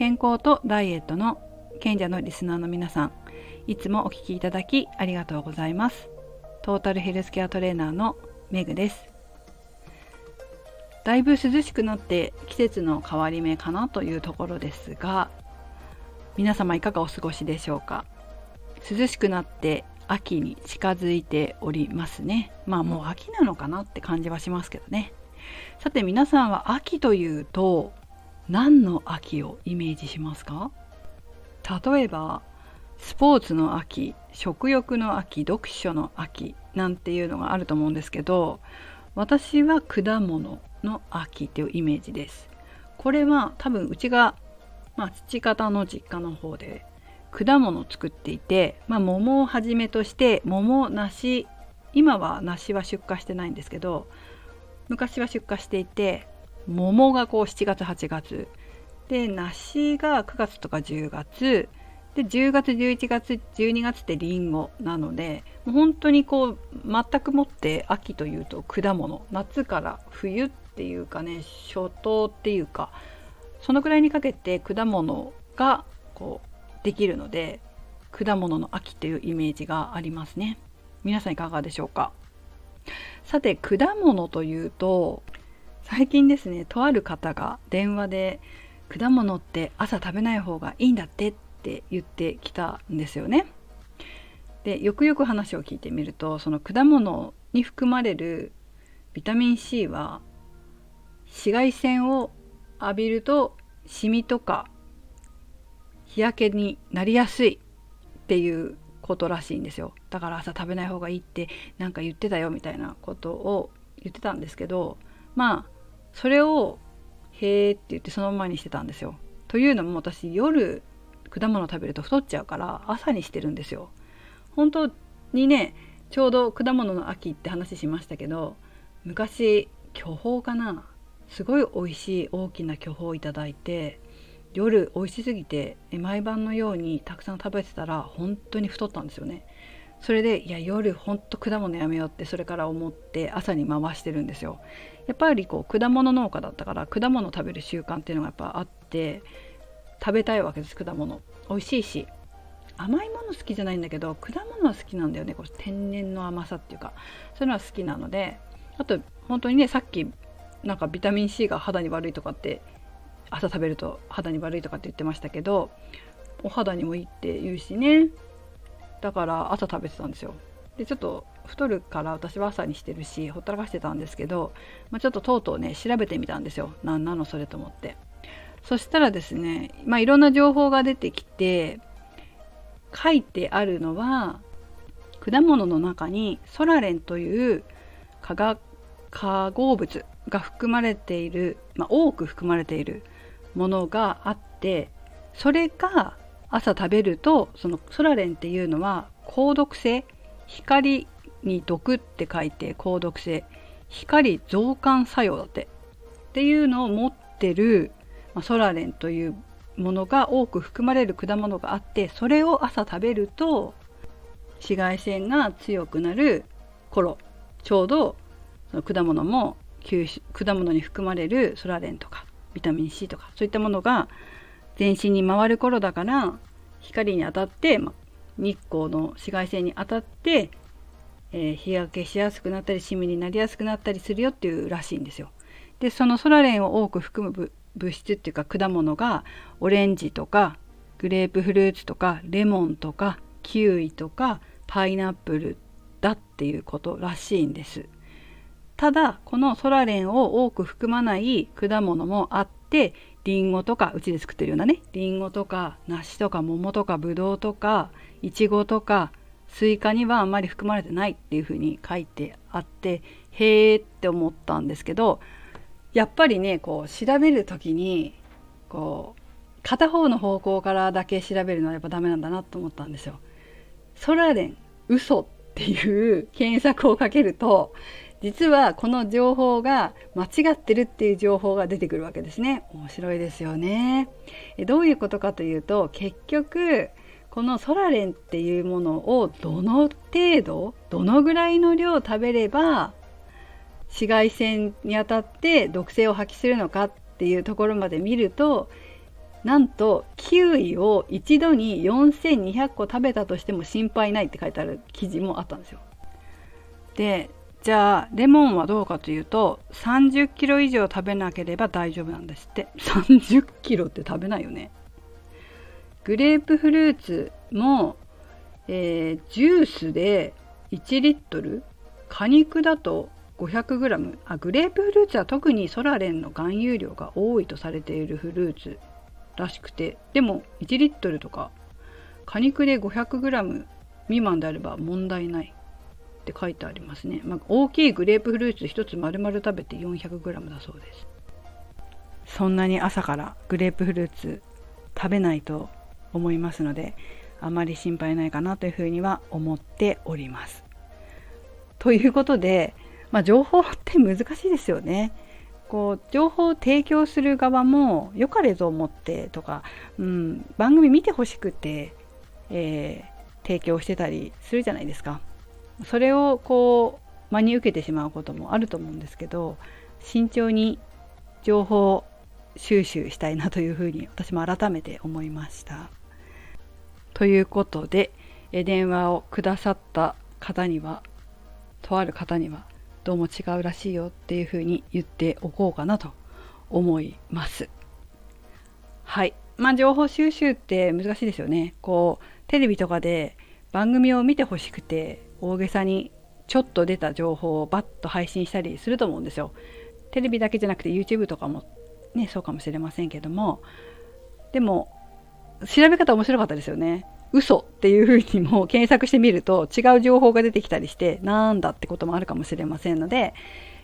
健康とダイエットの賢者のリスナーの皆さんいつもお聞きいただきありがとうございます。トータルヘルスケアトレーナーのメグです。だいぶ涼しくなって季節の変わり目かなというところですが皆様いかがお過ごしでしょうか？涼しくなって秋に近づいておりますね。まあもう秋なのかなって感じはしますけどね。さて皆さんは秋というと何の秋をイメージしますか？例えばスポーツの秋食欲の秋読書の秋なんていうのがあると思うんですけど私は果物の秋っていうイメージです。これは多分うちが、まあ、父方の実家の方で果物を作っていて、まあ、桃をはじめとして桃梨今は梨は出荷してないんですけど昔は出荷していて桃がこう7月8月。で梨が9月とか10月。で10月11月12月ってりんごなのでもう本当にこう全くもって秋というと果物。夏から冬っていうかね初冬っていうかそのくらいにかけて果物がこうできるので果物の秋というイメージがありますね。皆さんいかがでしょうか？さて果物というと最近ですねとある方が電話で果物って朝食べない方がいいんだってって言ってきたんですよね。でよくよく話を聞いてみるとその果物に含まれるビタミン C は紫外線を浴びるとシミとか日焼けになりやすいっていうことらしいんですよだから朝食べない方がいいって何か言ってたよみたいなことを言ってたんですけどまあそれを「へえ」って言ってそのままにしてたんですよ。というのも私夜果物食べると太っちゃうから朝にしてるんですよ。本当にねちょうど果物の秋って話しましたけど昔巨峰かな？すごい美味しい大きな巨峰をいただいて夜美味しすぎて毎晩のようにたくさん食べてたら本当に太ったんですよね。それでいや夜ほんと果物やめようってそれから思って朝に回してるんですよ。やっぱりこう果物農家だったから果物食べる習慣っていうのがやっぱあって食べたいわけです果物。美味しいし甘いもの好きじゃないんだけど果物は好きなんだよね。こう天然の甘さっていうかそういうのは好きなのであと本当にねさっきなんかビタミン C が肌に悪いとかって朝食べると肌に悪いとかって言ってましたけどお肌にもいいって言うしね。だから朝食べてたんですよ。でちょっと太るから私は朝にしてるしほったらかしてたんですけど、まあ、ちょっととうとうね調べてみたんですよ。何なのそれと思って。そしたらですね、まあ、いろんな情報が出てきて書いてあるのは果物の中にソラレンという化学化合物が含まれている、まあ、多く含まれているものがあってそれが朝食べるとそのソラレンっていうのは高毒性光に毒って書いて高毒性光増刊作用だって。っていうのを持ってる、ソラレンというものが多く含まれる果物があってそれを朝食べると紫外線が強くなる頃ちょうどその果物も果物に含まれるソラレンとかビタミン C とかそういったものが全身に回る頃だから光に当たって、ま、日光の紫外線に当たって、えー、日焼けしやすくなったりシミになりやすくなったりするよっていうらしいんですよ。でそのソラレンを多く含む物質っていうか果物がオレンジとかグレープフルーツとかレモンとかキウイとかパイナップルだっていうことらしいんです。ただこのソラレンを多く含まない果物もあってリンゴとかうちで作ってるようなねリンゴとか梨とか桃とかブドウとかイチゴとかスイカにはあんまり含まれてないっていうふうに書いてあってへーって思ったんですけどやっぱりねこう調べる時にこう片方の方向からだけ調べるのはやっぱダメなんだなと思ったんですよ。ソラレン嘘っていう検索をかけると実はこの情報が間違ってるっていう情報が出てくるわけですね。面白いですよね。どういうことかというと結局このソラレンっていうものをどの程度どのぐらいの量食べれば紫外線に当たって毒性を発揮するのかっていうところまで見るとなんとキウイを一度に4200個食べたとしても心配ないって書いてある記事もあったんですよ。でじゃあレモンはどうかというと30キロ以上食べなければ大丈夫なんですって。30キロって食べないよね。グレープフルーツも、えー、ジュースで1リットル果肉だと 500g あグレープフルーツは特にソラレンの含有量が多いとされているフルーツらしくて。でも1リットルとか果肉で 500g 未満であれば問題ない。って書いてありますね、まあ、大きいグレープフルーツ1つ丸々食べて 400g だそうですそんなに朝からグレープフルーツ食べないと思いますのであまり心配ないかなというふうには思っておりますということで、まあ、情報って難しいですよね。こう情報を提供する側も良かれと思ってとか、うん、番組見てほしくて、えー、提供してたりするじゃないですか。それをこう真に受けてしまうこともあると思うんですけど慎重に情報収集したいなというふうに私も改めて思いました。ということで電話をくださった方にはとある方にはどうも違うらしいよっていうふうに言っておこうかなと思います。はい。まあ情報収集って難しいですよね。こうテレビとかで番組を見てほしくて大げさにちょっと出た情報をバッと配信したりすると思うんですよ。テレビだけじゃなくて YouTube とかもねそうかもしれませんけどもでも調べ方面白かったですよね。嘘っていうふうにも検索してみると違う情報が出てきたりしてなんだってこともあるかもしれませんので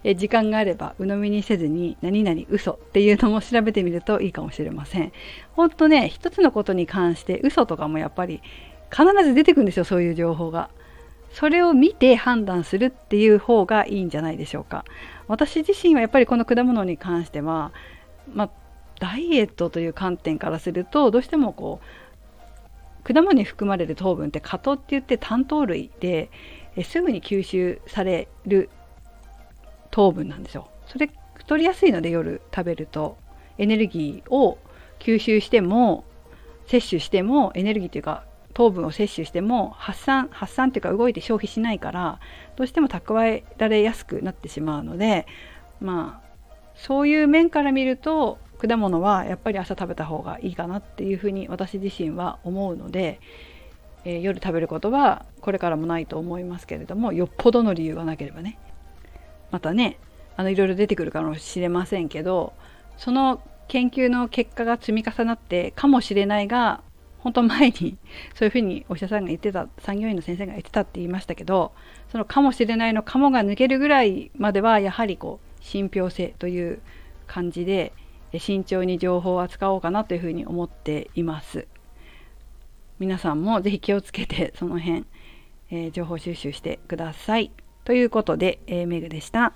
え時間があれば鵜呑みにせずに何々嘘っていうのも調べてみるといいかもしれません。本当ね一つのことに関して嘘とかもやっぱり必ず出てくるんですよそういう情報が。それを見て判断するっていう方がいいんじゃないでしょうか。私自身はやっぱりこの果物に関しては、まあ、ダイエットという観点からするとどうしてもこう果物に含まれる糖分って果糖って言って単糖類でえすぐに吸収される糖分なんですよ。それ太りやすいので夜食べるとエネルギーを吸収しても摂取してもエネルギーというか糖分を摂取しても発散発散というか動いて消費しないからどうしても蓄えられやすくなってしまうのでまあそういう面から見ると果物はやっぱり朝食べた方がいいかなっていうふうに私自身は思うので、えー、夜食べることはこれからもないと思いますけれどもよっぽどの理由がなければね。またねあのいろいろ出てくるかもしれませんけどその研究の結果が積み重なってかもしれないが本当前にそういうふうにお医者さんが言ってた産業医の先生が言ってたって言いましたけどそのかもしれないのかもが抜けるぐらいまではやはりこう信憑性という感じで慎重に情報を扱おうかなというふうに思っています。皆さんもぜひ気をつけてその辺、えー、情報収集してください。ということで、えー、メグでした。